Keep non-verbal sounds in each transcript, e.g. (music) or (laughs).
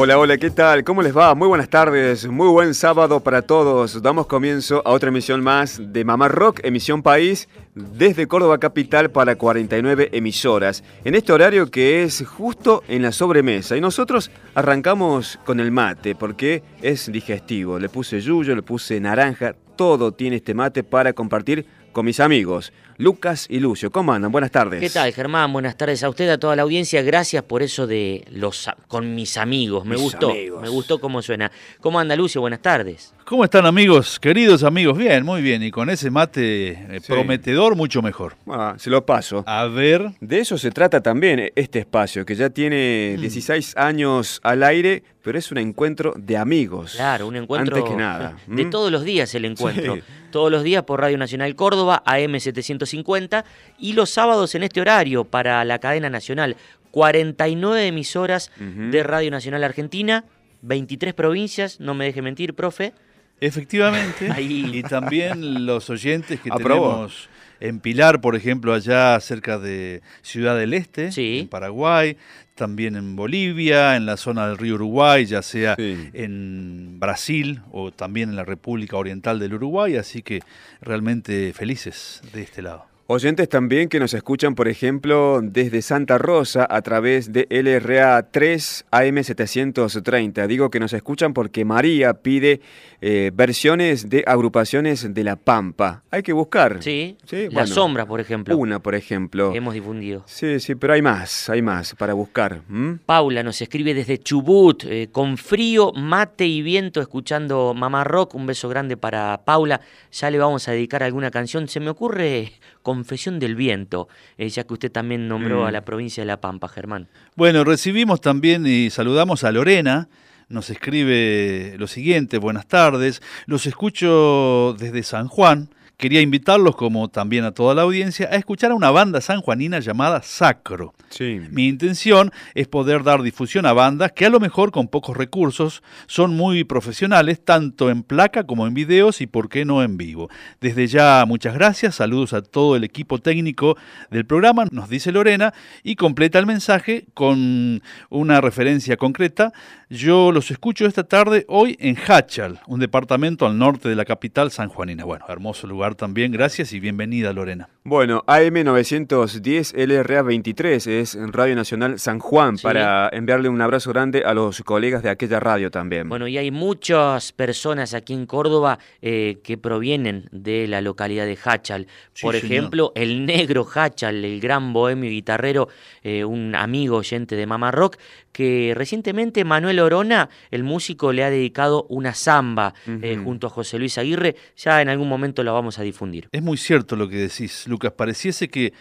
Hola, hola, ¿qué tal? ¿Cómo les va? Muy buenas tardes, muy buen sábado para todos. Damos comienzo a otra emisión más de Mamá Rock, emisión país, desde Córdoba Capital para 49 emisoras. En este horario que es justo en la sobremesa. Y nosotros arrancamos con el mate, porque es digestivo. Le puse yuyo, le puse naranja, todo tiene este mate para compartir con mis amigos. Lucas y Lucio. ¿Cómo andan? Buenas tardes. ¿Qué tal, Germán? Buenas tardes a usted, a toda la audiencia. Gracias por eso de los con mis amigos. Me Mis gustó. amigos. Me gustó cómo suena. ¿Cómo anda, Lucio? Buenas tardes. ¿Cómo están amigos, queridos amigos? Bien, muy bien. Y con ese mate eh, Sí. prometedor, mucho mejor. Ah, se lo paso. A ver, De eso se trata también este espacio, que ya tiene Mm. 16 años al aire, pero es un encuentro de amigos. Claro, un encuentro Antes que nada. de ¿Mm? todos los días el encuentro. Sí. Todos los días por Radio Nacional Córdoba, AM750, y los sábados en este horario para la cadena nacional. 49 emisoras de Radio Nacional Argentina, 23 provincias, no me deje mentir, profe. efectivamente, (laughs) Ahí. y también los oyentes que Aprobó. tenemos en Pilar, por ejemplo, allá cerca de Ciudad del Este, Sí. en Paraguay, también en Bolivia, en la zona del río Uruguay, ya sea Sí. en Brasil o también en la República Oriental del Uruguay, así que realmente felices de este lado. Oyentes también que nos escuchan, por ejemplo, desde Santa Rosa a través de LRA 3 AM730. Digo que nos escuchan porque María pide eh, versiones de agrupaciones de La Pampa. Hay que buscar. Sí, Sí, La bueno. Sombra, por ejemplo, Una, por ejemplo. hemos difundido. Sí, sí, pero hay más, hay más para buscar. Paula nos escribe desde Chubut, eh, con frío, mate y viento, escuchando Mamá Rock. Un beso grande para Paula. Ya le vamos a dedicar alguna canción. Se me ocurre Confesión del Viento, eh, ya que usted también nombró Mm. a la provincia de La Pampa, Germán. Bueno, recibimos también y saludamos a Lorena. Nos escribe lo siguiente, buenas tardes. Los escucho desde San Juan. Quería invitarlos, como también a toda la audiencia, a escuchar a una banda sanjuanina llamada Sacro. Sí. Mi intención es poder dar difusión a bandas que a lo mejor con pocos recursos son muy profesionales, tanto en placa como en videos y por qué no en vivo. Desde ya muchas gracias, saludos a todo el equipo técnico del programa, nos dice Lorena, y completa el mensaje con una referencia concreta. Yo los escucho esta tarde hoy en Hachal, un departamento al norte de la capital sanjuanina. Bueno, hermoso lugar también, gracias y bienvenida Lorena. Bueno, AM910 LRA 23 es en Radio Nacional San Juan Sí. para enviarle un abrazo grande a los colegas de aquella radio también. Bueno, y hay muchas personas aquí en Córdoba eh, que provienen de la localidad de Hachal. Sí, Por señor. ejemplo, el negro Hachal, el gran bohemio guitarrero, eh, un amigo oyente de Mama Rock, que recientemente Manuel Orona, el músico, le ha dedicado una samba eh, junto a José Luis Aguirre. Ya en algún momento la vamos a difundir. Es muy cierto lo que decís, Lucas. Pareciese que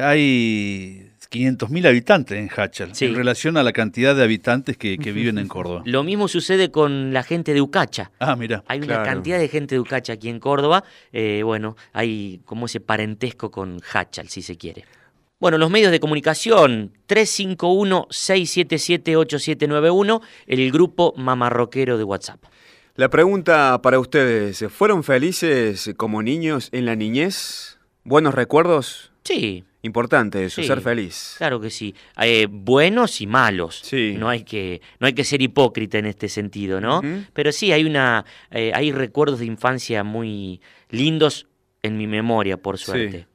hay 500.000 habitantes en Hachal Sí. en relación a la cantidad de habitantes que, que viven en Córdoba. Lo mismo sucede con la gente de Ucacha. Ah, mira. Hay una cantidad de gente de Ucacha aquí en Córdoba. eh, bueno, hay como ese parentesco con Hachal, si se quiere. Bueno, los medios de comunicación, 351-677-8791, el grupo mamarroquero de WhatsApp. La pregunta para ustedes, ¿fueron felices como niños en la niñez? ¿Buenos recuerdos? Sí. Importante eso, Sí. ser feliz. Claro que sí. Eh, buenos y malos. Sí. No hay que no hay que ser hipócrita en este sentido, ¿no? Pero sí hay una eh, hay recuerdos de infancia muy lindos en mi memoria, por suerte.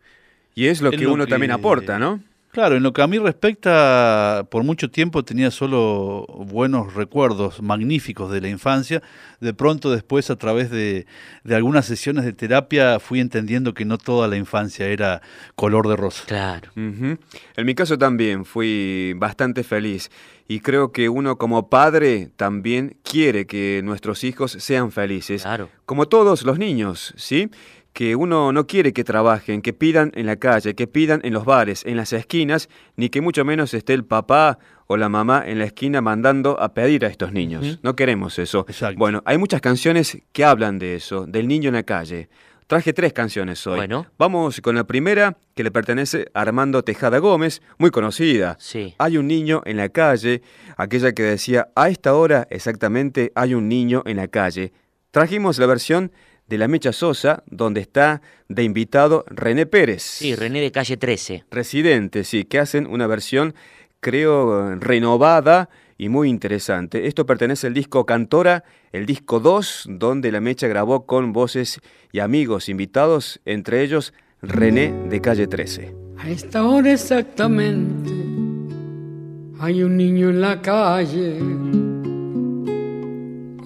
Y es lo Es que lo uno que- también aporta, ¿no? Claro, en lo que a mí respecta, por mucho tiempo tenía solo buenos recuerdos magníficos de la infancia. De pronto después, a través de, de algunas sesiones de terapia, fui entendiendo que no toda la infancia era color de rosa. Claro. En mi caso también fui bastante feliz y creo que uno como padre también quiere que nuestros hijos sean felices, Claro. como todos los niños, ¿sí? Que uno no quiere que trabajen, que pidan en la calle, que pidan en los bares, en las esquinas, ni que mucho menos esté el papá o la mamá en la esquina mandando a pedir a estos niños. No queremos eso. Exacto. Bueno, hay muchas canciones que hablan de eso, del niño en la calle. Traje tres canciones hoy. Bueno. Vamos con la primera, que le pertenece a Armando Tejada Gómez, muy conocida. Sí. Hay un niño en la calle, aquella que decía, a esta hora exactamente hay un niño en la calle. Trajimos la versión de la Mecha Sosa, donde está de invitado René Pérez. Sí, René de calle 13. Residente, sí, que hacen una versión, creo, renovada y muy interesante. Esto pertenece al disco Cantora, el disco 2, donde la Mecha grabó con voces y amigos invitados, entre ellos René de Calle 13. A esta hora exactamente hay un niño en la calle.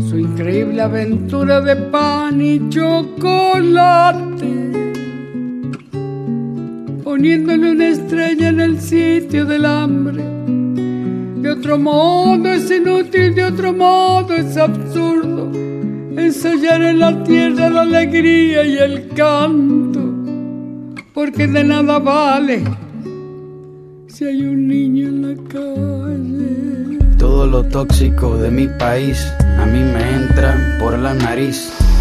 su increíble aventura de pan y chocolate, poniéndole una estrella en el sitio del hambre. De otro modo es inútil, de otro modo es absurdo ensayar en la tierra la alegría y el canto, porque de nada vale si hay un niño en la calle. Todo lo tóxico de mi país a mí me entra por la nariz.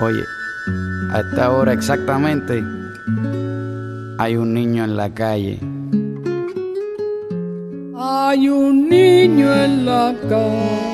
Oye, a esta hora exactamente hay un niño en la calle. Hay un niño en la calle.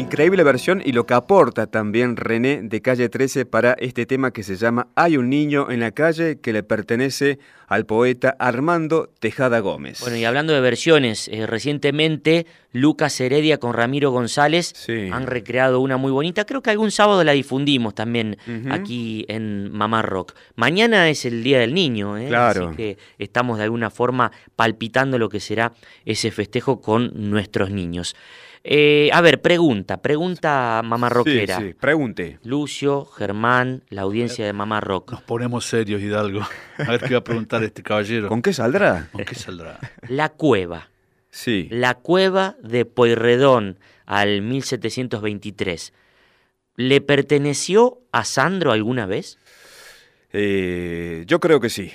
Increíble versión y lo que aporta también René de Calle 13 para este tema que se llama Hay un niño en la calle que le pertenece al poeta Armando Tejada Gómez. Bueno, y hablando de versiones, eh, recientemente Lucas Heredia con Ramiro González Sí. han recreado una muy bonita. Creo que algún sábado la difundimos también aquí en Mamá Rock. Mañana es el Día del Niño, ¿eh? Claro. así que estamos de alguna forma palpitando lo que será ese festejo con nuestros niños. Eh, a ver, pregunta, pregunta Mamá Rockera. Sí, sí, pregunte. Lucio, Germán, la audiencia de Mamá Rock. Nos ponemos serios, Hidalgo. A ver qué va a preguntar este caballero. ¿Con qué saldrá? ¿Con qué saldrá? La cueva. Sí. La cueva de Pueyrredón al 1723. ¿Le perteneció a Sandro alguna vez? Eh, yo creo que sí.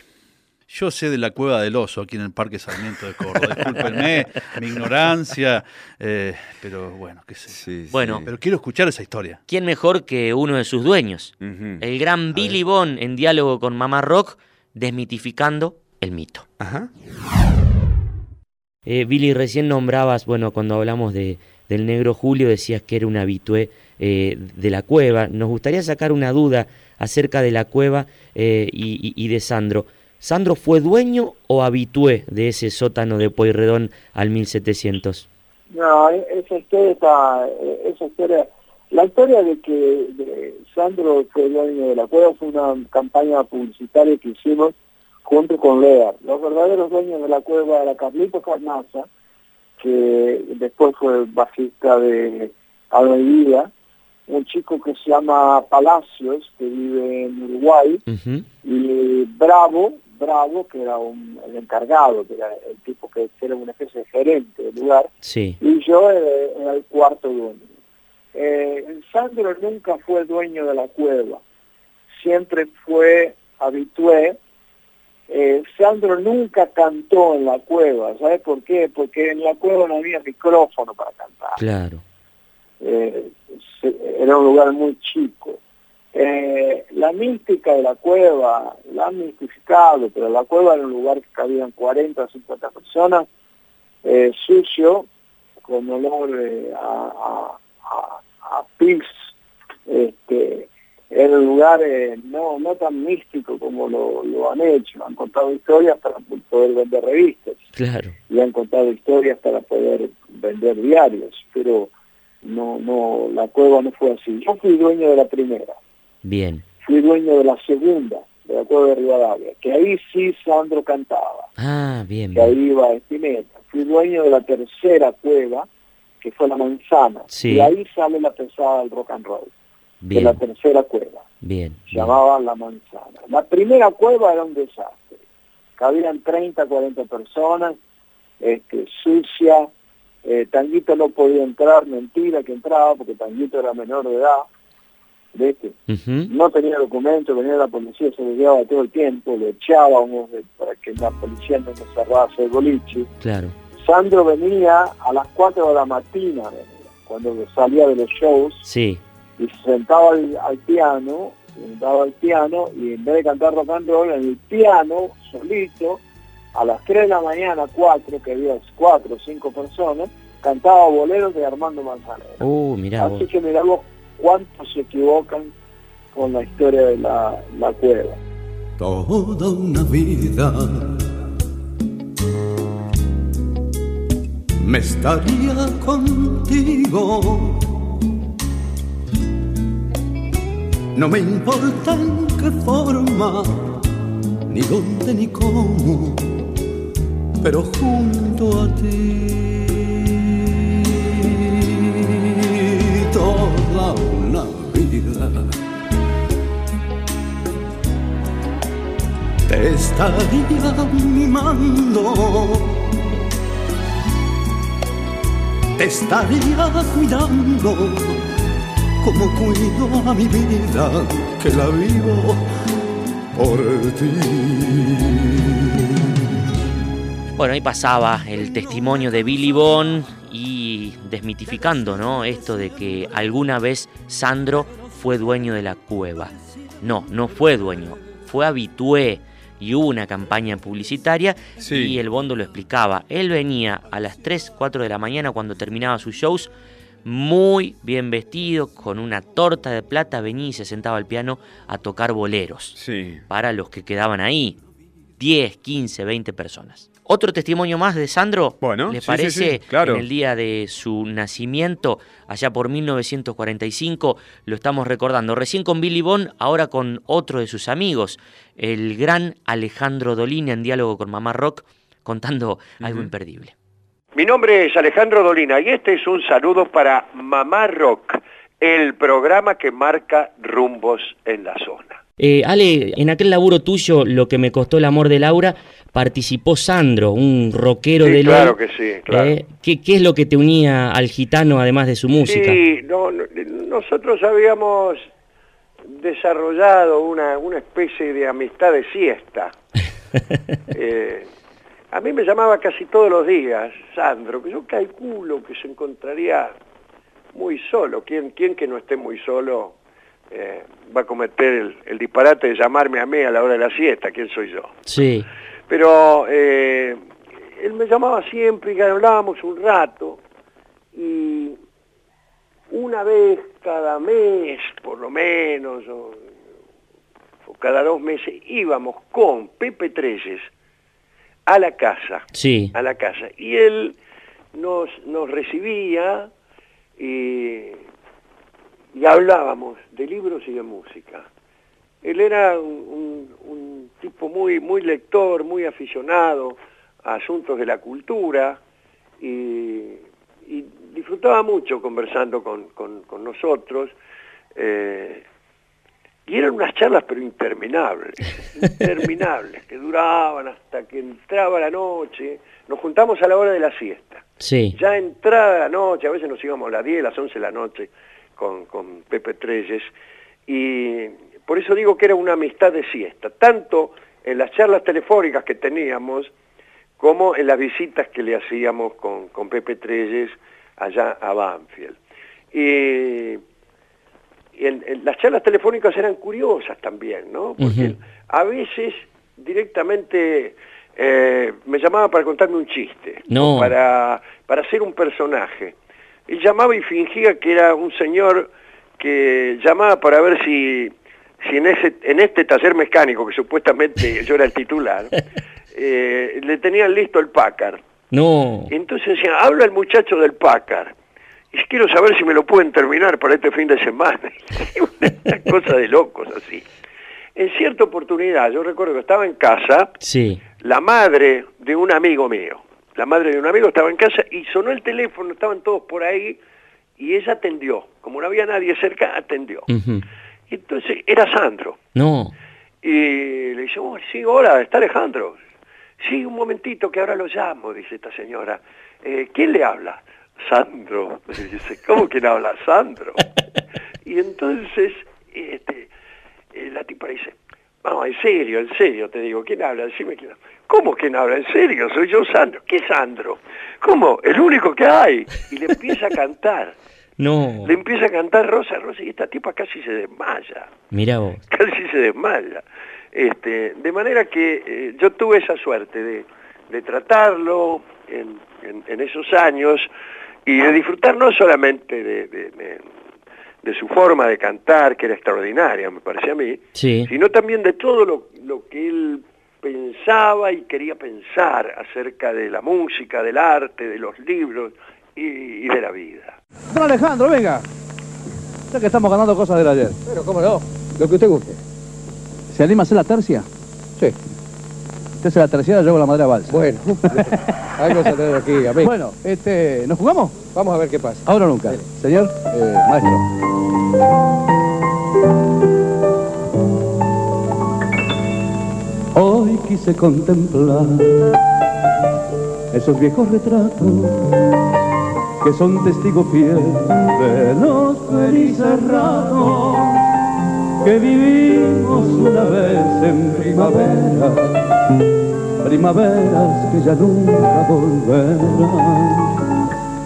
Yo sé de la cueva del oso aquí en el Parque Sarmiento de Córdoba. Discúlpenme (laughs) mi ignorancia, eh, pero bueno, qué sé. Sí, Bueno, sí. Pero quiero escuchar esa historia. ¿Quién mejor que uno de sus dueños? El gran Billy Bond en diálogo con Mamá Rock, desmitificando el mito. Ajá. Eh, Billy, recién nombrabas, bueno, cuando hablamos de, del negro Julio, decías que era un habitué eh, de la cueva. Nos gustaría sacar una duda acerca de la cueva eh, y, y- y de Sandro. ¿Sandro fue dueño o habitué de ese sótano de Pueyrredón al 1700? No, esa historia está, e- esa historia, la historia de que de Sandro fue dueño de la cueva fue una campaña publicitaria que hicimos junto con Lear. Los verdaderos dueños de la cueva era Carlito Carnaza, que después fue bajista de Vida, un chico que se llama Palacios, que vive en Uruguay, y Bravo, Bravo, que era un, el encargado, que era el tipo que era una especie de gerente del lugar, Sí, y yo era, era el cuarto dueño. Eh, Sandro nunca fue dueño de la cueva, siempre fue habitué. Eh, Sandro nunca cantó en la cueva, ¿sabes por qué? Porque en la cueva no había micrófono para cantar. claro. Eh, era un lugar muy chico. Eh, la mística de la cueva, la han mistificado, pero la cueva era un lugar que cabían 40 o 50 personas, eh, sucio, con olor eh, a, a, a, a pis, este, era un lugar no, no tan místico como lo, lo han hecho, han contado historias para poder vender revistas Claro. y han contado historias para poder vender diarios, pero no, no, la cueva no fue así. Yo fui dueño de la primera, Bien. fui dueño de la segunda, de la cueva de Rivadavia, que ahí sí Sandro cantaba, Ah, bien, que bien. ahí iba Espineta. Fui dueño de la tercera cueva, que fue la manzana, Sí. y ahí sale la pesada del rock and roll, de la Bien, tercera cueva, bien. se bien. llamaba la manzana. La primera cueva era un desastre, cabían 30, 40 personas, este, sucia, eh, Tanguito no podía entrar, mentira que entraba, porque Tanguito era menor de edad, no tenía documento, venía la policía, se lo llevaba todo el tiempo, lo echábamos para que la policía no nos cerrase el boliche. Claro. Sandro venía a las 4 de la mañana, cuando salía de los shows, Sí, y se sentaba al, al piano, se sentaba al piano, y en vez de cantar rock and roll, en el piano, solito, a las 3 de la mañana, 4, que había 4 o 5 personas, cantaba boleros de Armando Manzanero. Uh, mirá vos. Así que miramos cuántos se equivocan con la historia de la, la cueva. toda una vida me estaría contigo. No me importa en qué forma, ni dónde ni cómo, pero junto a ti toda una vida. te estaría mimando. Te estaría cuidando como cuido a mi vida que la vivo por ti. Bueno, ahí pasaba el testimonio de Billy Bond desmitificando, ¿no? Esto de que alguna vez Sandro fue dueño de la cueva. No, no fue dueño, fue habitué y hubo una campaña publicitaria y el Bondo lo explicaba. Él venía a las 3, 4 de la mañana cuando terminaba sus shows, muy bien vestido, con una torta de plata, venía y se sentaba al piano a tocar boleros. Sí. Para los que quedaban ahí, 10, 15, 20 personas. Otro testimonio más de Sandro, Bueno, ¿les sí, parece? sí, claro. En el día de su nacimiento, allá por 1945, lo estamos recordando. Recién con Billy Bond, ahora con otro de sus amigos, el gran Alejandro Dolina, en diálogo con Mamá Rock, contando algo imperdible. Mi nombre es Alejandro Dolina y este es un saludo para Mamá Rock, el programa que marca rumbos en la zona. Eh, Ale, en aquel laburo tuyo, lo que me costó el amor de Laura, participó Sandro, un rockero Sí, de claro que sí, claro. Eh, ¿qué, qué es lo que te unía al gitano además de su música? Sí, no, no, nosotros habíamos desarrollado una, una especie de amistad de siesta. (laughs) Eh, a mí me llamaba casi todos los días Sandro, que yo calculo que se encontraría muy solo. ¿Quién, quién que no esté muy solo eh, va a cometer el, el disparate de llamarme a mí a la hora de la siesta? ¿Quién soy yo? Sí, Pero eh, él me llamaba siempre y hablábamos un rato y una vez cada mes, por lo menos, o, o cada dos meses, íbamos con Pepe Treyes a la casa, sí. a la casa, y él nos, nos recibía y, y hablábamos de libros y de música. Él era un, un- un tipo muy, muy lector, muy aficionado a asuntos de la cultura y, y disfrutaba mucho conversando con, con- con nosotros. eh, y eran unas charlas pero interminables, (laughs) interminables, que duraban hasta que entraba la noche. Nos juntamos a la hora de la siesta. Sí, Ya entrada la noche, a veces nos íbamos a las 10, las 11 de la noche con, con Pepe Treyes, y por eso digo que era una amistad de siesta, tanto en las charlas telefónicas que teníamos, como en las visitas que le hacíamos con, con Pepe Treyes allá a Banfield. Y, en- en las charlas telefónicas eran curiosas también, ¿no? Porque a veces directamente eh, me llamaba para contarme un chiste, No. para, para hacer un personaje. Y llamaba y fingía que era un señor que llamaba para ver si, si en, ese, en este taller mecánico, que supuestamente yo era el titular, (laughs) eh, le tenían listo el Packard. no, Entonces decía, habla el muchacho del Packard. Y quiero saber si me lo pueden terminar para este fin de semana. (laughs) Una cosa de locos así. En cierta oportunidad, yo recuerdo que estaba en casa, sí, la madre de un amigo mío, la madre de un amigo estaba en casa y sonó el teléfono, estaban todos por ahí y ella atendió. Como no había nadie cerca, atendió. entonces era Sandro. no, Y le dice, oh, sí, hola, está Alejandro. Sí, un momentito que ahora lo llamo, dice esta señora. "Eh, ¿Quién le habla? Sandro. (laughs) Y dice, ¿cómo le habla? Sandro. (laughs) Y entonces este, eh, la tipa dice, vamos, en serio, en serio, te digo, ¿quién habla? Decime quién habla. ¿Cómo quién habla? ¿En serio? Soy yo, Sandro. ¿Qué Sandro? ¿Cómo? El único que hay. Y le empieza a cantar. (laughs) no, Le empieza a cantar Rosa, Rosa, y esta tipa casi se desmaya mira vos. (laughs) casi se desmaya. Este, de manera que eh, yo tuve esa suerte de, de tratarlo en, en- en esos años y de disfrutar no solamente de, de- de- de su forma de cantar, que era extraordinaria, me parece a mí, Sí, sino también de todo lo, lo que él pensaba y quería pensar acerca de la música, del arte, de los libros y, y de la vida. Don Alejandro, venga. Ya que estamos ganando cosas del ayer. Pero cómo no, lo que usted guste. ¿Se anima a hacer la tercia? Sí. Usted se la terciada, yo hago la madre a balsa. Bueno, algo se trae aquí, a mí. Bueno, este, ¿nos jugamos? Vamos a ver qué pasa. Ahora o nunca. Señor, eh, maestro. Hoy quise contemplar esos viejos retratos que son testigo fiel de los felices ratos que vivimos una vez en primavera, primaveras que ya nunca volverán.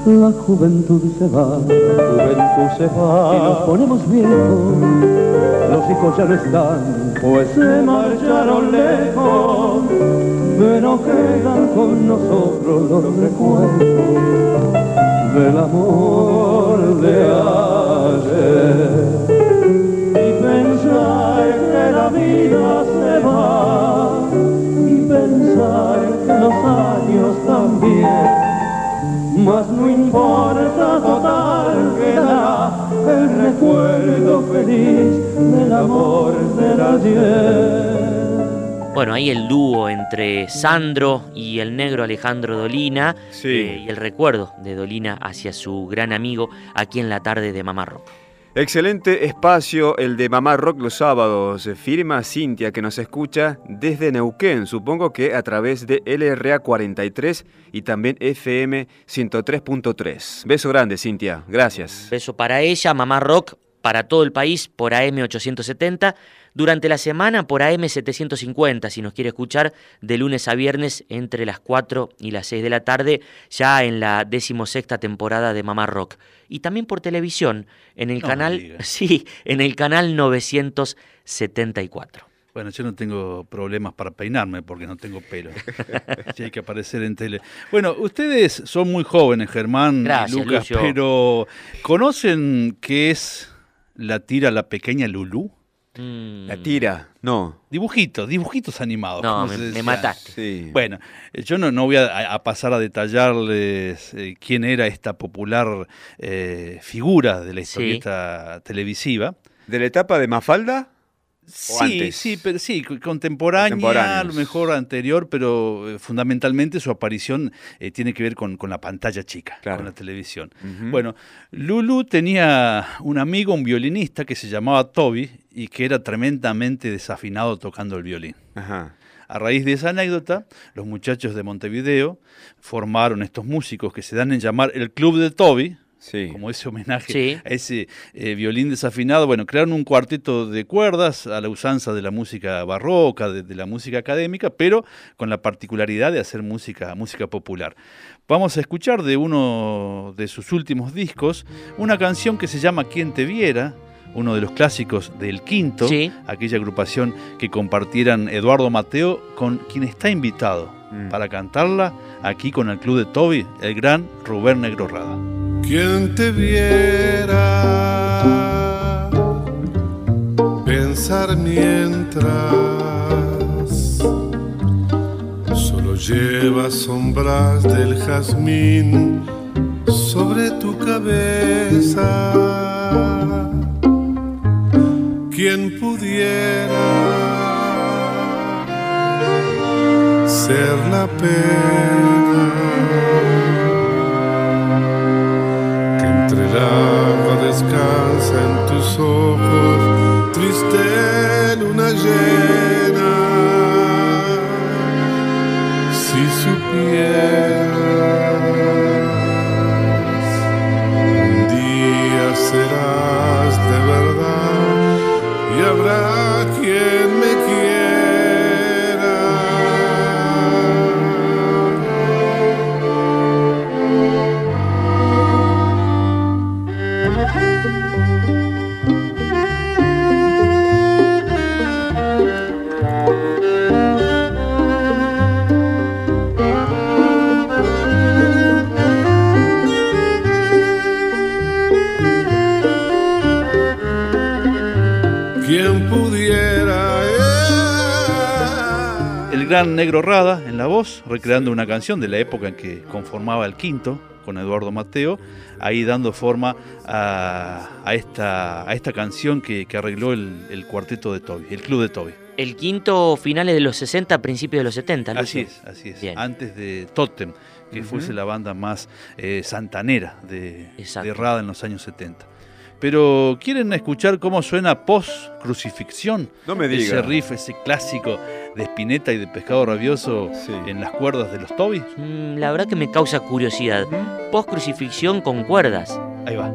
La juventud se va, la juventud se va, y nos ponemos viejos, los hijos ya no están, pues se marcharon lejos, pero quedan con nosotros los recuerdos del amor de importa total queda el recuerdo feliz del amor del ayer. Bueno, ahí el dúo entre Sandro y el negro Alejandro Dolina eh, y el recuerdo de Dolina hacia su gran amigo aquí en la tarde de Mamá Rock. Excelente espacio el de Mamá Rock los sábados. Firma Cintia que nos escucha desde Neuquén, supongo que a través de LRA 43 y también FM 103.3. Beso grande Cintia, gracias. Beso para ella, Mamá Rock, para todo el país por AM 870 durante la semana por AM750, si nos quiere escuchar, de lunes a viernes entre las 4 y las 6 de la tarde, ya en la decimosexta temporada de Mamá Rock. Y también por televisión, en el canal, (laughs) sí, en el canal 974. Bueno, yo no tengo problemas para peinarme porque no tengo pelo. (laughs) Si hay que aparecer en tele. Bueno, ustedes son muy jóvenes, Germán y Lucas, pero ¿conocen qué es la tira La Pequeña Lulú? La tira, no. Dibujitos, dibujitos animados. No, me, mataste. Bueno, eh, yo no, no voy a, pasar a detallarles eh, quién era esta popular eh, figura de la historieta televisiva. ¿De la etapa de Mafalda? Sí, sí, pero sí, contemporánea, a lo mejor anterior, pero eh, fundamentalmente su aparición eh, tiene que ver con, la pantalla chica, con la televisión. Bueno, Lulu tenía un amigo, un violinista que se llamaba Toby y que era tremendamente desafinado tocando el violín. A raíz de esa anécdota, los muchachos de Montevideo formaron estos músicos que se dan en llamar el Club de Toby, como ese homenaje a ese eh, violín desafinado. Bueno, crearon un cuarteto de cuerdas a la usanza de la música barroca, de, la música académica, pero con la particularidad de hacer música, música popular. Vamos a escuchar de uno de sus últimos discos una canción que se llama Quien te viera, uno de los clásicos del Quinto, aquella agrupación que compartieran Eduardo Mateo con quien está invitado mm. para cantarla aquí con el club de Toby, el gran Rubén Negro Rada. Quien te viera pensar mientras solo lleva sombras del jazmín sobre tu cabeza. Quien pudiera ser la pena el agua descansa en tus ojos, triste luna llena. Si supieras, Negro Rada en la voz, recreando una canción de la época en que conformaba el quinto con Eduardo Mateo, ahí dando forma a, esta, a esta canción que, arregló el, cuarteto de Toby, el club de Toby. El quinto finales de los 60, principios de los 70, Así es, así es. Antes de Totem, que fuese la banda más eh, santanera de, de Rada en los años 70. pero ¿quieren escuchar cómo suena post-crucifixión? No me Ese riff, ese clásico de Spinetta y de Pescado Rabioso en las cuerdas de los Toby. Mm, La verdad que me causa curiosidad. Post crucifixión con cuerdas. Ahí va.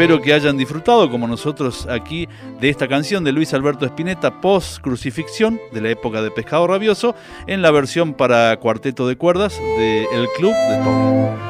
Espero que hayan disfrutado, como nosotros aquí, de esta canción de Luis Alberto Spinetta, post crucifixión, de la época de Pescado Rabioso, en la versión para cuarteto de cuerdas de El Club de Toby.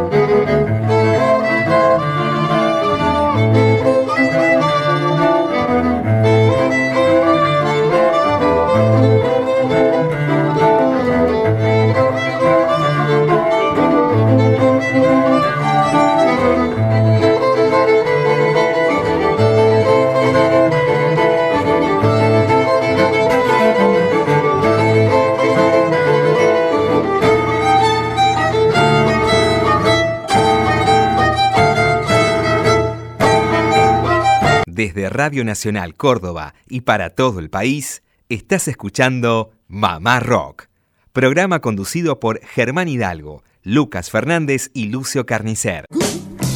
Radio Nacional Córdoba y para todo el país, estás escuchando Mamá Rock, programa conducido por Germán Hidalgo, Lucas Fernández y Lucio Carnicer.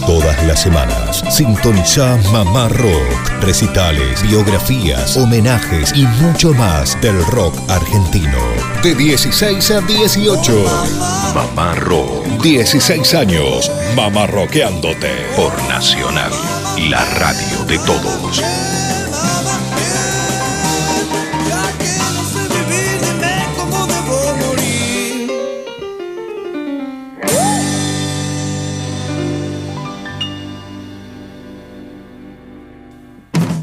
Todas las semanas, sintoniza Mamá Rock, recitales, biografías, homenajes y mucho más del rock argentino. De 16 a 18. Mamá Rock. 16 años, Mamá Rockeándote. Por Nacional, la radio de todos.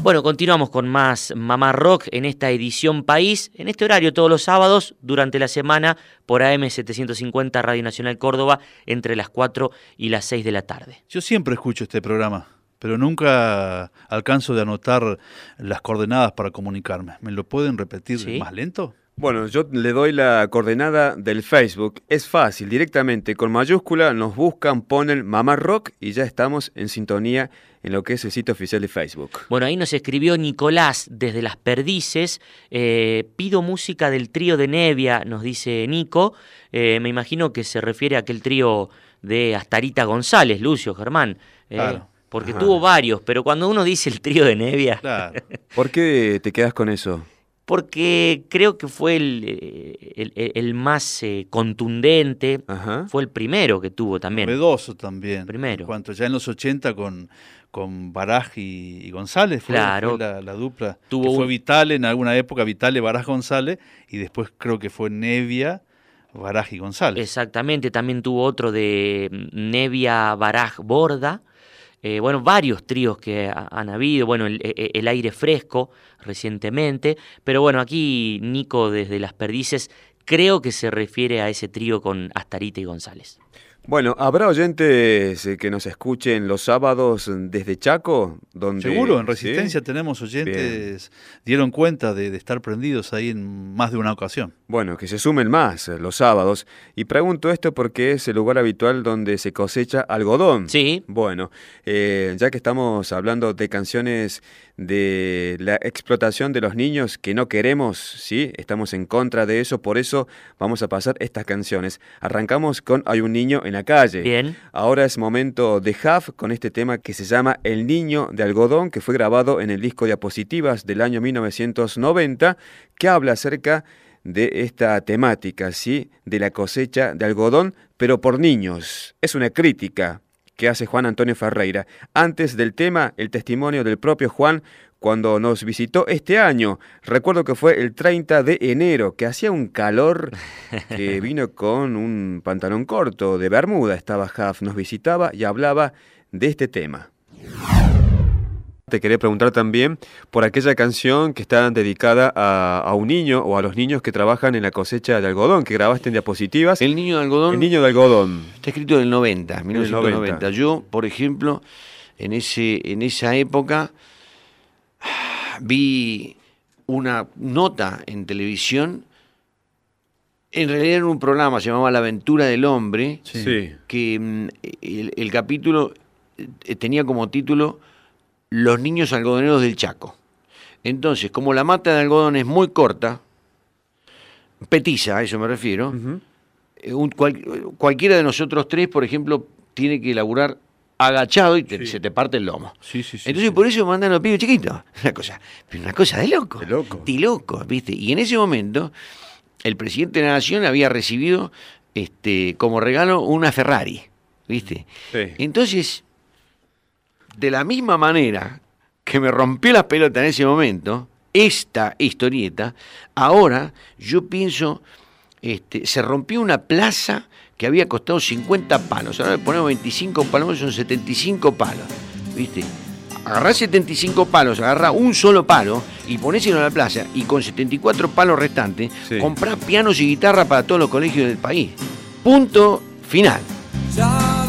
Bueno, continuamos con más Mamá Rock en esta edición País, en este horario todos los sábados durante la semana por AM750 Radio Nacional Córdoba entre las 4 y las 6 de la tarde. Yo siempre escucho este programa, pero nunca alcanzo de anotar las coordenadas para comunicarme. ¿Me lo pueden repetir más lento? Bueno, yo le doy la coordenada del Facebook. Es fácil, directamente con mayúscula nos buscan, ponen Mamá Rock y ya estamos en sintonía en lo que es el sitio oficial de Facebook. Bueno, ahí nos escribió Nicolás desde Las Perdices. eh, pido música del trío de Nevia, nos dice Nico. Eh, me imagino que se refiere a aquel trío de Astarita González, Lucio, Germán. eh, Claro. Porque Ajá. tuvo varios, pero cuando uno dice el trío de Nevia. (laughs) ¿Por qué te quedas con eso? Porque creo que fue el, eh, el- el- el más eh, contundente, fue el primero que tuvo también. Novedoso también. Primero. En cuanto ya en los 80 con, con Baraj y, y González fue, Claro. fue la, la dupla. Tuvo que fue Vitale en alguna época, Vitale, Baraj, González, y después creo que fue Nevia, Baraj y González. Exactamente, también tuvo otro de mm, Nevia Baraj Borda. Eh, bueno, varios tríos que ha- han habido, bueno, el, e- el aire fresco recientemente, pero bueno, aquí Nico desde Las Perdices creo que se refiere a ese trío con Astarita y González. Bueno, ¿habrá oyentes eh, que nos escuchen los sábados desde Chaco? Donde, Seguro, en ¿sí? Resistencia tenemos oyentes, dieron cuenta de, de estar prendidos ahí en más de una ocasión. Bueno, que se sumen más eh, los sábados. Y pregunto esto porque es el lugar habitual donde se cosecha algodón. Sí. Bueno, eh, ya que estamos hablando de canciones de la explotación de los niños que no queremos, ¿sí? Estamos en contra de eso, por eso vamos a pasar estas canciones. Arrancamos con Hay un niño en la calle. Bien. Ahora es momento de Huff con este tema que se llama El Niño de Algodón, que fue grabado en el disco Diapositivas del año 1990, que habla acerca de esta temática, ¿sí? De la cosecha de algodón, pero por niños. Es una crítica que hace Juan Antonio Ferreira. Antes del tema, el testimonio del propio Juan cuando nos visitó este año. Recuerdo que fue el 30 de enero, que hacía un calor que (laughs) vino con un pantalón corto de Bermuda. Estaba Huff, nos visitaba y hablaba de este tema. Te quería preguntar también por aquella canción que está dedicada a, a, un niño o a los niños que trabajan en la cosecha de algodón, que grabaste en diapositivas. El niño de algodón. El niño de algodón. Está escrito del 90, 1990. 90. Yo, por ejemplo, en, ese, en esa época (sighs) vi una nota en televisión. En realidad era un programa, se llamaba La aventura del hombre, sí. que mm, el, el capítulo eh, tenía como título los niños algodoneros del Chaco. Entonces, como la mata de algodón es muy corta, petiza, a eso me refiero, uh -huh. un, cual, cualquiera de nosotros tres, por ejemplo, tiene que elaborar agachado y te, sí. se te parte el lomo. Sí, sí, Entonces por eso mandan a los pibes chiquitos. (laughs) Una cosa, pero una cosa de loco. De loco. De loco, ¿viste? Y en ese momento, el presidente de la nación había recibido este, como regalo una Ferrari, ¿viste? Entonces, de la misma manera que me rompió la pelota en ese momento, esta historieta, ahora yo pienso, este, se rompió una plaza que había costado 50 palos, ahora le ponemos 25 palos, son 75 palos, ¿viste? Agarrá 75 palos, agarrá un solo palo y ponéselo en la plaza y con 74 palos restantes, sí. comprá pianos y guitarra para todos los colegios del país. Punto final. Ya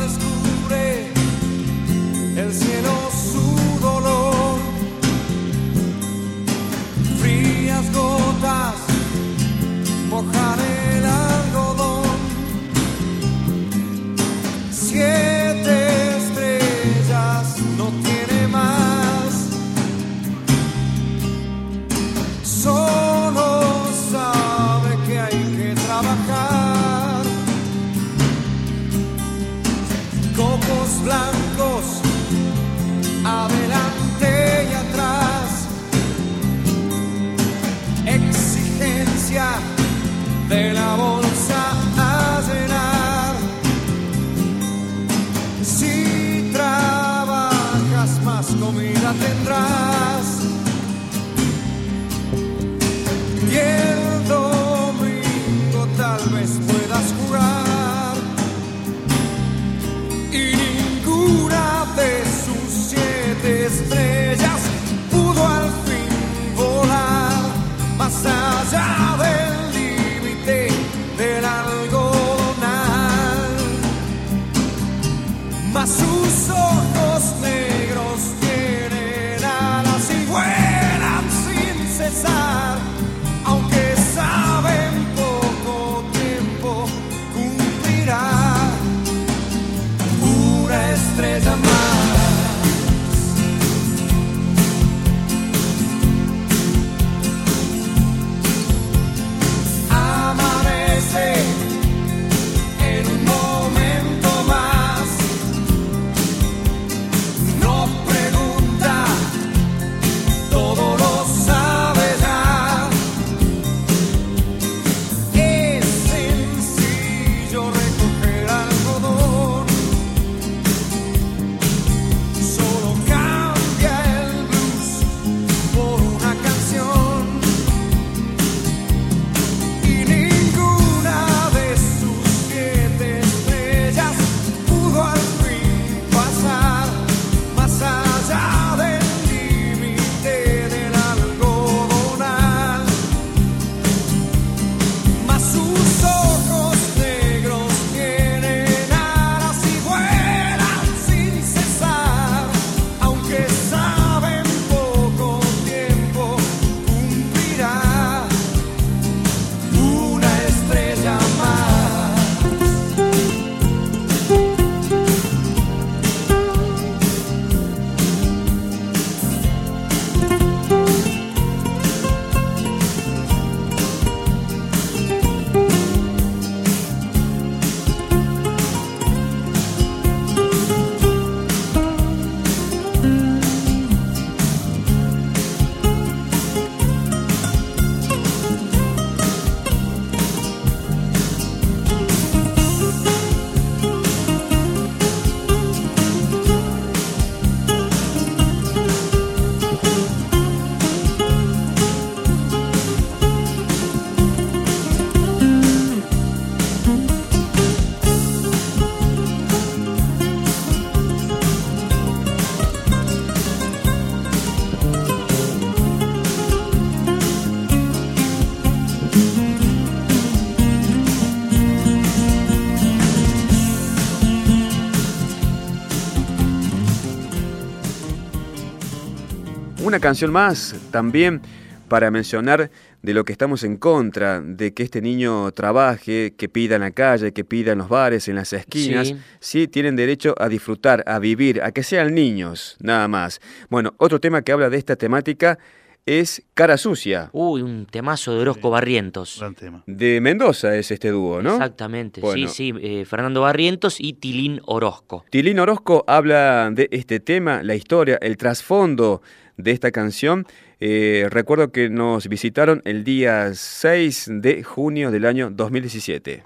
una canción más también para mencionar de lo que estamos en contra, de que este niño trabaje, que pida en la calle, que pida en los bares, en las esquinas. Sí. Sí, tienen derecho a disfrutar, a vivir, a que sean niños, nada más. Bueno, otro tema que habla de esta temática es Cara Sucia. Uy, un temazo de Orozco Barrientos. De Mendoza es este dúo, ¿no? Exactamente, Bueno. sí, sí, eh, Fernando Barrientos y Tilín Orozco. Tilín Orozco habla de este tema, la historia, el trasfondo de esta canción. Eh, recuerdo que nos visitaron el día 6 de junio del año 2017.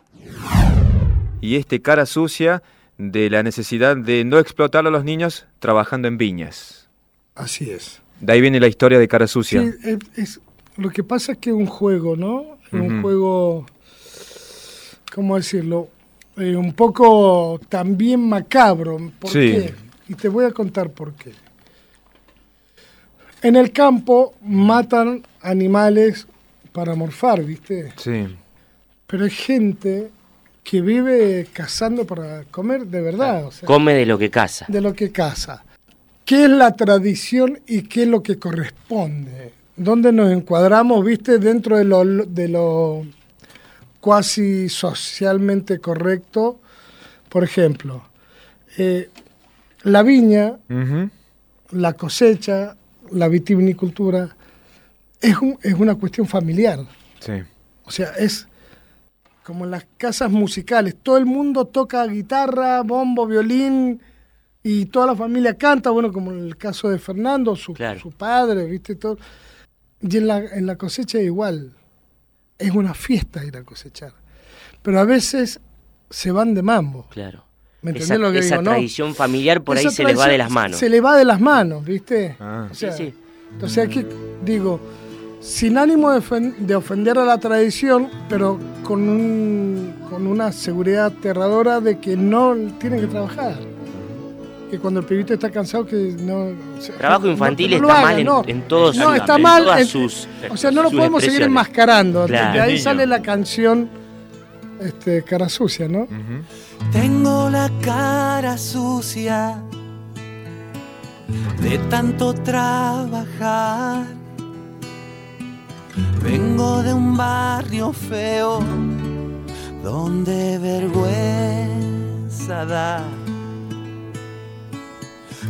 Y este cara sucia de la necesidad de no explotar a los niños trabajando en viñas. Así es. De ahí viene la historia de cara sucia. Sí, es, es- lo que pasa es que es un juego, ¿no? Es Un juego, ¿cómo decirlo? Eh, un poco también macabro. ¿Por Sí. qué? Y te voy a contar por qué. En el campo matan animales para morfar, ¿viste? Sí. Pero hay gente que vive cazando para comer de verdad. o sea, Come de lo que caza. de lo que caza. ¿Qué es la tradición y qué es lo que corresponde? ¿Dónde nos encuadramos, viste, dentro de lo, de lo cuasi socialmente correcto? Por ejemplo, eh, la viña, la cosecha, la vitivinicultura, es, un- es una cuestión familiar. Sí. O sea, es como en las casas musicales. Todo el mundo toca guitarra, bombo, violín y toda la familia canta. Bueno, como en el caso de Fernando, su, su padre, ¿viste? Todo. Y en la, en la cosecha igual. Es una fiesta ir a cosechar. Pero a veces se van de mambo. Claro. ¿Me Esa, lo que esa digo, no? tradición familiar por Esa ahí se le va de las manos. Se le va de las manos, ¿viste? Ah. O sea, Sí, sí. Entonces hay que, digo, sin ánimo de, ofen- de ofender a la tradición, pero con, un- con una seguridad aterradora de que no tienen que trabajar. Que cuando el pibito está cansado, que no. Trabajo no- infantil no lo está hagan, mal en, no. en todos No, está en mal. todas en- sus o sea, no lo podemos seguir enmascarando. Claro. De ahí sale la canción este, Cara Sucia, ¿no? Tengo la cara sucia de tanto trabajar. Vengo de un barrio feo donde vergüenza da.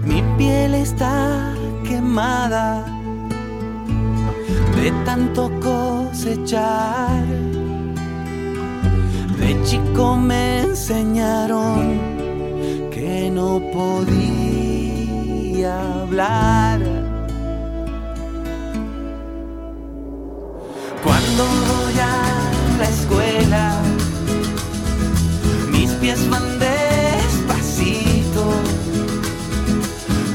Mi piel está quemada de tanto cosechar. De chico me enseñaron que no podía hablar. Cuando voy a la escuela, mis pies van despacito,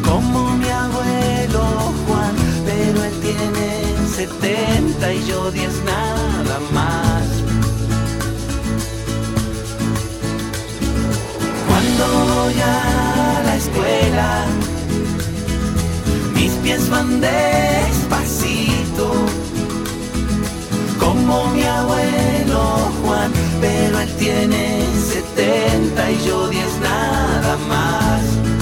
como mi abuelo Juan, pero él tiene 70 y yo 10 nada más. Voy la escuela, mis pies van despacito, como mi abuelo Juan, pero él tiene 70 y yo 10 nada más.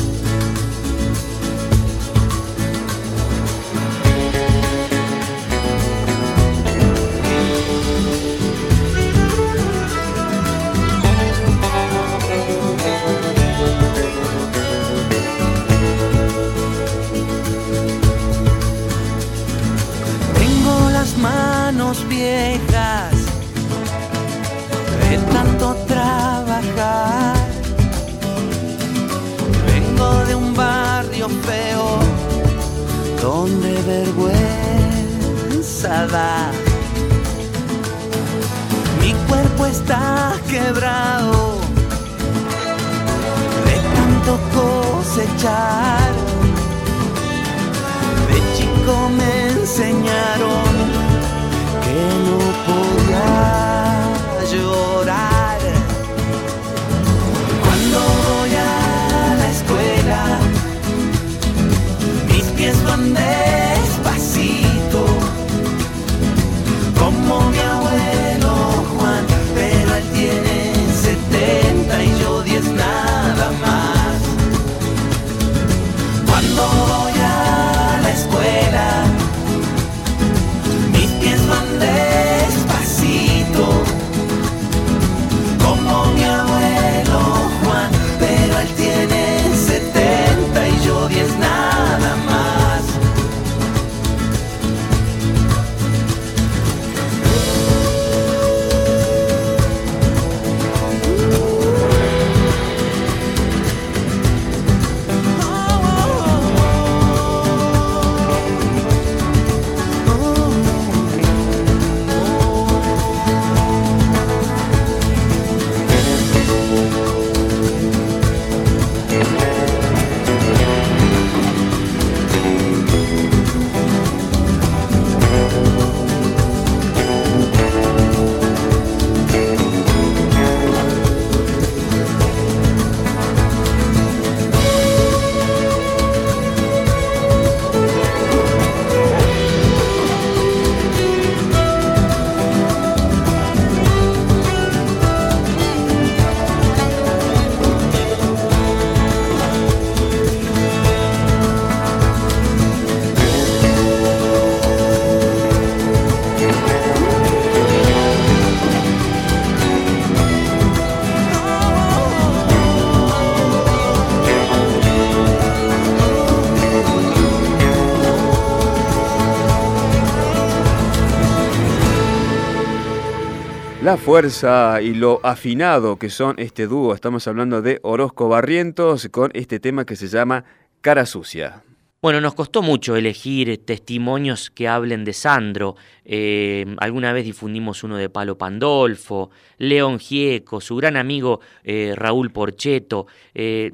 Manos viejas de tanto trabajar. Vengo de un barrio feo donde vergüenza da. Mi cuerpo está quebrado de tanto cosechar. De chico me enseñaron no podía llorar. Cuando voy a la escuela, mis pies van despacito, como mi abuelo Juan, pero él tiene 70 y yo 10 nada más. Cuando voy a la escuela, La fuerza y lo afinado que son este dúo. Estamos hablando de Orozco Barrientos con este tema que se llama Cara Sucia. Bueno, nos costó mucho elegir testimonios que hablen de Sandro. Eh, alguna vez difundimos uno de Palo Pandolfo, León Gieco, su gran amigo eh, Raúl Porcheto. Eh,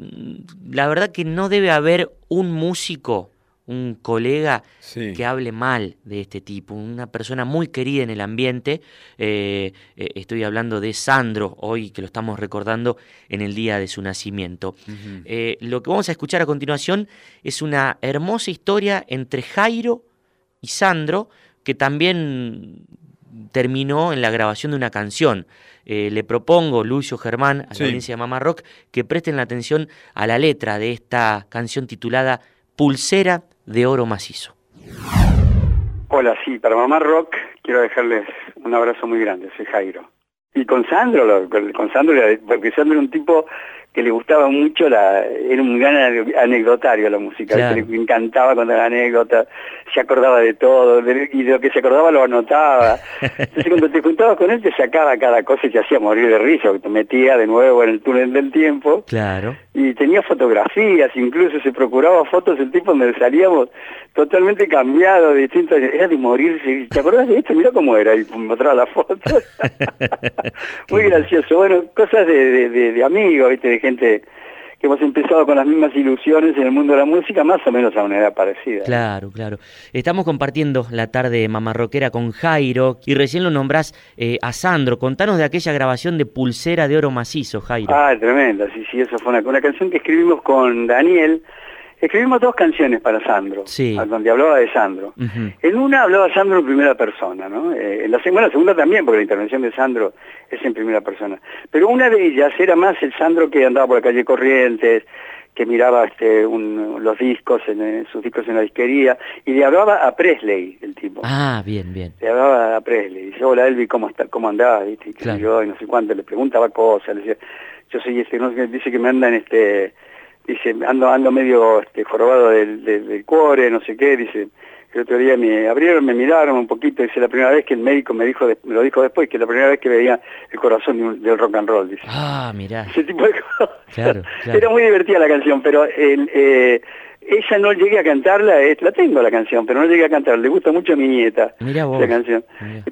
la verdad que no debe haber un músico un colega que hable mal de este tipo, una persona muy querida en el ambiente. Eh, eh, estoy hablando de Sandro, hoy que lo estamos recordando en el día de su nacimiento. Eh, lo que vamos a escuchar a continuación es una hermosa historia entre Jairo y Sandro, que también terminó en la grabación de una canción. le propongo, Lucio Germán, a la audiencia de Mamá Rock, que presten la atención a la letra de esta canción titulada Pulsera de oro macizo. Hola, sí, para Mamá Rock quiero dejarles un abrazo muy grande, soy Jairo. Y con Sandro, con Sandro, porque Sandro era un tipo que le gustaba mucho, la, era un gran anecdotario la música, le encantaba contar anécdotas, se acordaba de todo, y de lo que se acordaba lo anotaba. Entonces cuando te juntabas con él te sacaba cada cosa y te hacía morir de risa, te metía de nuevo en el túnel del tiempo. Claro. Y tenía fotografías, incluso se procuraba fotos el tipo donde salíamos totalmente cambiados, distintos, era de morirse. ¿Te acordás de esto? Mira cómo era, y mostraba la foto. (laughs) Muy gracioso. Bueno, cosas de, de, de amigos, ¿viste? Gente que hemos empezado con las mismas ilusiones en el mundo de la música, más o menos a una edad parecida. Claro, claro. Estamos compartiendo la tarde mamarroquera con Jairo y recién lo nombrás eh, a Sandro. Contanos de aquella grabación de Pulsera de Oro Macizo, Jairo. Ah, tremenda, sí, sí, eso fue una, una canción que escribimos con Daniel, Escribimos dos canciones para Sandro, donde hablaba de Sandro. En una hablaba Sandro en primera persona, ¿no? Eh, en la segunda, la segunda también, porque la intervención de Sandro es en primera persona. Pero una de ellas era más el Sandro que andaba por la calle Corrientes, que miraba este, los discos, en, sus discos en la disquería, y le hablaba a Presley, el tipo. Ah, bien, bien. Le hablaba a Presley. Dice, hola Elvi, ¿cómo, está, cómo andás? Y, yo, y no sé cuánto, le preguntaba cosas, le decía, yo soy este, no dice que me andan este dice, ando, ando medio este, jorobado del, del, cuore, no sé qué, dice, el otro día me abrieron, me miraron un poquito, dice, la primera vez que el médico me dijo, me lo dijo después, que la primera vez que veía el corazón del rock and roll, dice. Ah, mirá. Ese tipo de cosas. Claro, (laughs) Era muy divertida la canción, pero el, eh, ella no llegué a cantarla, la tengo la canción, pero no llegué a cantarla, le gusta mucho a mi nieta la canción.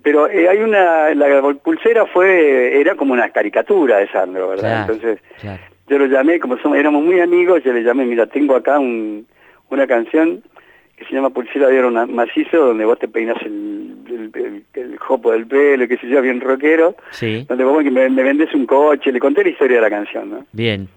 Pero eh, hay una, la pulsera fue, era como una caricatura de Sandro, ¿verdad? Entonces, yo lo llamé, como somos, éramos muy amigos, yo le llamé, mira, tengo acá un, una canción que se llama Pulsera de Oro Macizo, donde vos te peinas el, el, el, jopo del pelo, que se yo, bien rockero, sí. donde vos me, me vendes un coche, le conté la historia de la canción, ¿no? Bien.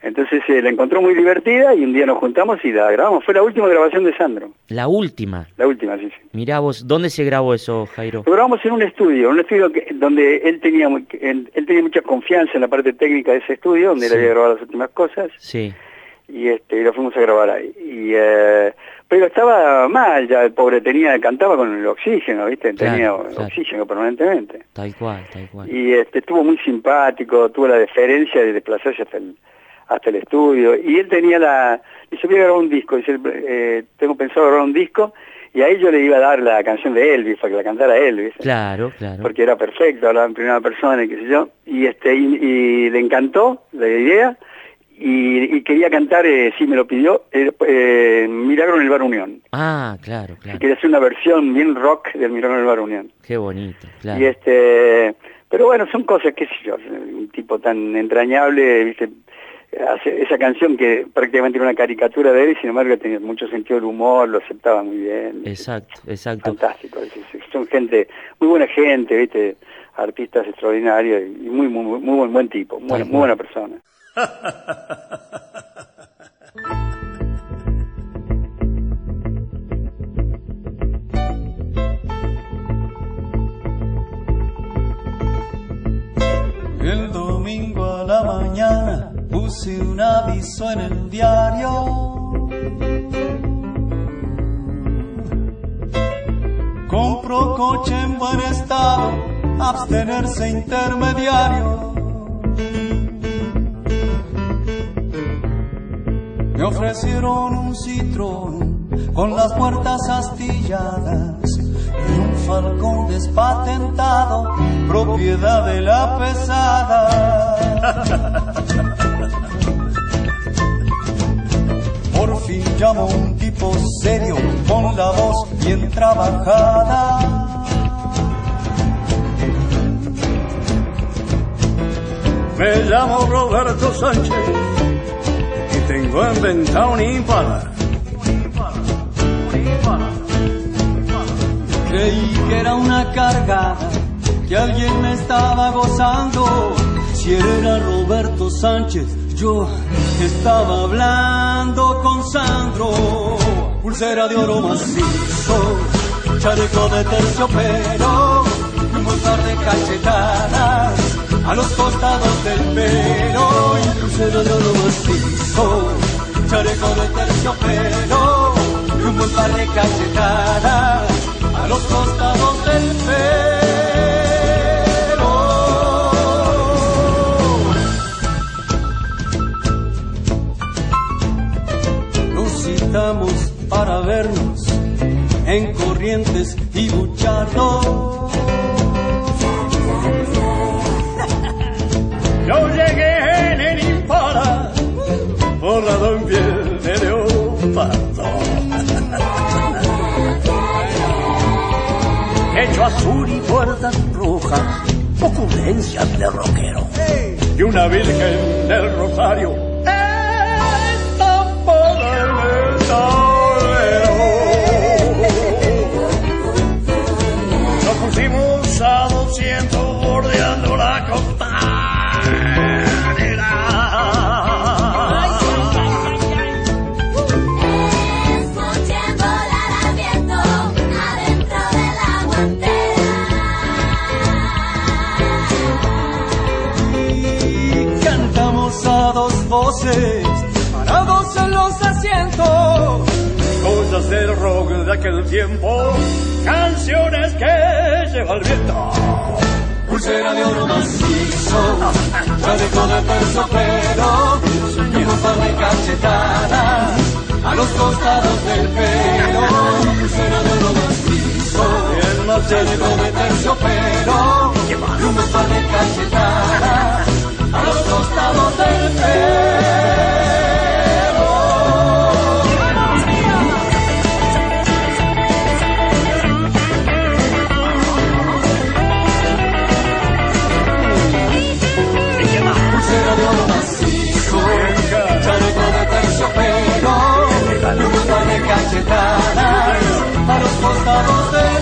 Entonces eh, la encontró muy divertida y un día nos juntamos y la grabamos. Fue la última grabación de Sandro. ¿La última? La última, sí, sí. Mirá vos, ¿dónde se grabó eso, Jairo? Lo grabamos en un estudio, un estudio que, donde él tenía, él, tenía mucha confianza en la parte técnica de ese estudio, donde él había grabado las últimas cosas. Sí. Y, este, lo fuimos a grabar ahí. Y, eh, pero estaba mal, ya el pobre tenía, cantaba con el oxígeno, ¿viste? tenía oxígeno permanentemente. Tal cual, tal cual. Y este, estuvo muy simpático, tuvo la deferencia de desplazarse hasta el hasta el estudio, y él tenía la, dice, voy a grabar un disco, dice, eh, tengo pensado grabar un disco, y ahí yo le iba a dar la canción de Elvis, para que la cantara Elvis. Claro, claro. Porque era perfecto, hablaba en primera persona y qué sé yo, y, este, y, le encantó la idea, y, quería cantar, eh, sí me lo pidió, eh, eh, Milagro en el Bar Unión. Ah, claro, claro. Quería hacer una versión bien rock del Milagro en el Bar Unión. Qué bonito, claro. Y este... Pero bueno, son cosas, qué sé yo, un tipo tan entrañable, ¿viste? Esa canción que prácticamente era una caricatura de él y sin embargo tenía mucho sentido del humor, lo aceptaba muy bien. Exacto, exacto. Fantástico, son gente, muy buena gente, viste, artistas extraordinarios y muy, muy, muy buen, buen tipo, muy, muy buena persona. El domingo a la mañana puse un aviso en el diario. Compro coche en buen estado, abstenerse intermediario. Me ofrecieron un citrón con las puertas astilladas y un balcón despatentado, propiedad de la pesada. Por fin llamo un tipo serio, con la voz bien trabajada. Me llamo Roberto Sánchez y tengo en venta un impala. Creí que era una carga, que alguien me estaba gozando. Si era Roberto Sánchez, yo estaba hablando con Sandro. Pulsera de oro macizo, chaleco de terciopelo, un par de cachetadas a los costados del pelo y crucero de oro macizo, chaleco de terciopelo y un par de cachetadas los costados del pelo. Nos citamos para vernos en Corrientes y Buchardo. Yo llegué en el Impala, borrado en piel de leopardo. Azul y puertas rojas, ocurrencias de rockero. Y una virgen del rosario, parados en los asientos. Cosas del rock de aquel tiempo, canciones que lleva el viento. Pulsera de oro macizo, chaleco de terciopelo, y un de cachetadas a los costados del pelo. Pulsera de oro macizo, chaleco de terciopelo, y un par de cachetadas a los costados del pelo. Pulsera de oro macizo, chaleco de terciopelo, par de cachetadas a los costados del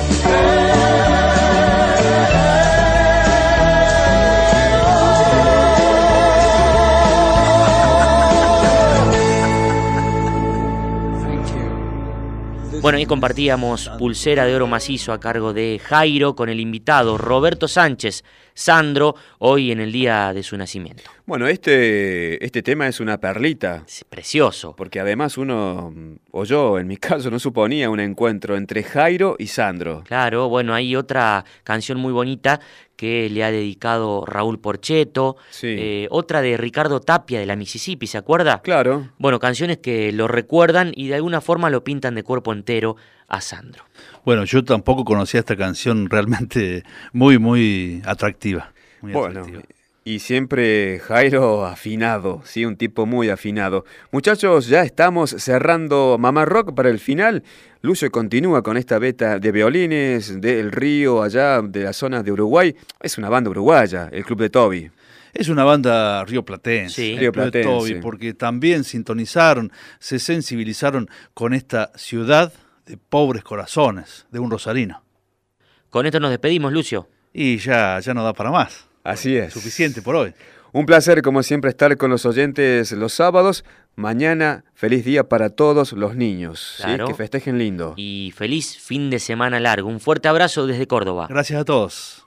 Bueno, ahí compartíamos Pulsera de Oro Macizo a cargo de Jairo con el invitado Roberto Sánchez, Sandro, hoy en el día de su nacimiento. Bueno, este, este tema es una perlita. precioso. Porque además uno, o yo en mi (laughs) caso, no suponía un encuentro entre Jairo y Sandro. Claro, bueno, hay otra canción muy bonita que le ha dedicado Raúl Porcheto, eh, otra de Ricardo Tapia de la Mississippi, ¿se acuerda? Claro. Bueno, canciones que lo recuerdan y de alguna forma lo pintan de cuerpo entero a Sandro. Bueno, yo tampoco conocía esta canción realmente muy, muy atractiva. Muy Bueno, atractiva. y siempre Jairo afinado, sí, un tipo muy afinado. Muchachos, ya estamos cerrando Mamá Rock para el final. Lucio continúa con esta beta de violines del río allá de las zonas de Uruguay. Es una banda uruguaya, el Club de Toby. Es una banda rioplatense, Sí. Club de Toby, porque también sintonizaron, se sensibilizaron con esta ciudad de pobres corazones, de un rosarino. Con esto nos despedimos, Lucio. Y ya, ya no da para más. Así es. Suficiente por hoy. Un placer, como siempre, estar con los oyentes los sábados. Mañana, feliz día para todos los niños. Que festejen lindo. Y feliz fin de semana largo. Un fuerte abrazo desde Córdoba. Gracias a todos.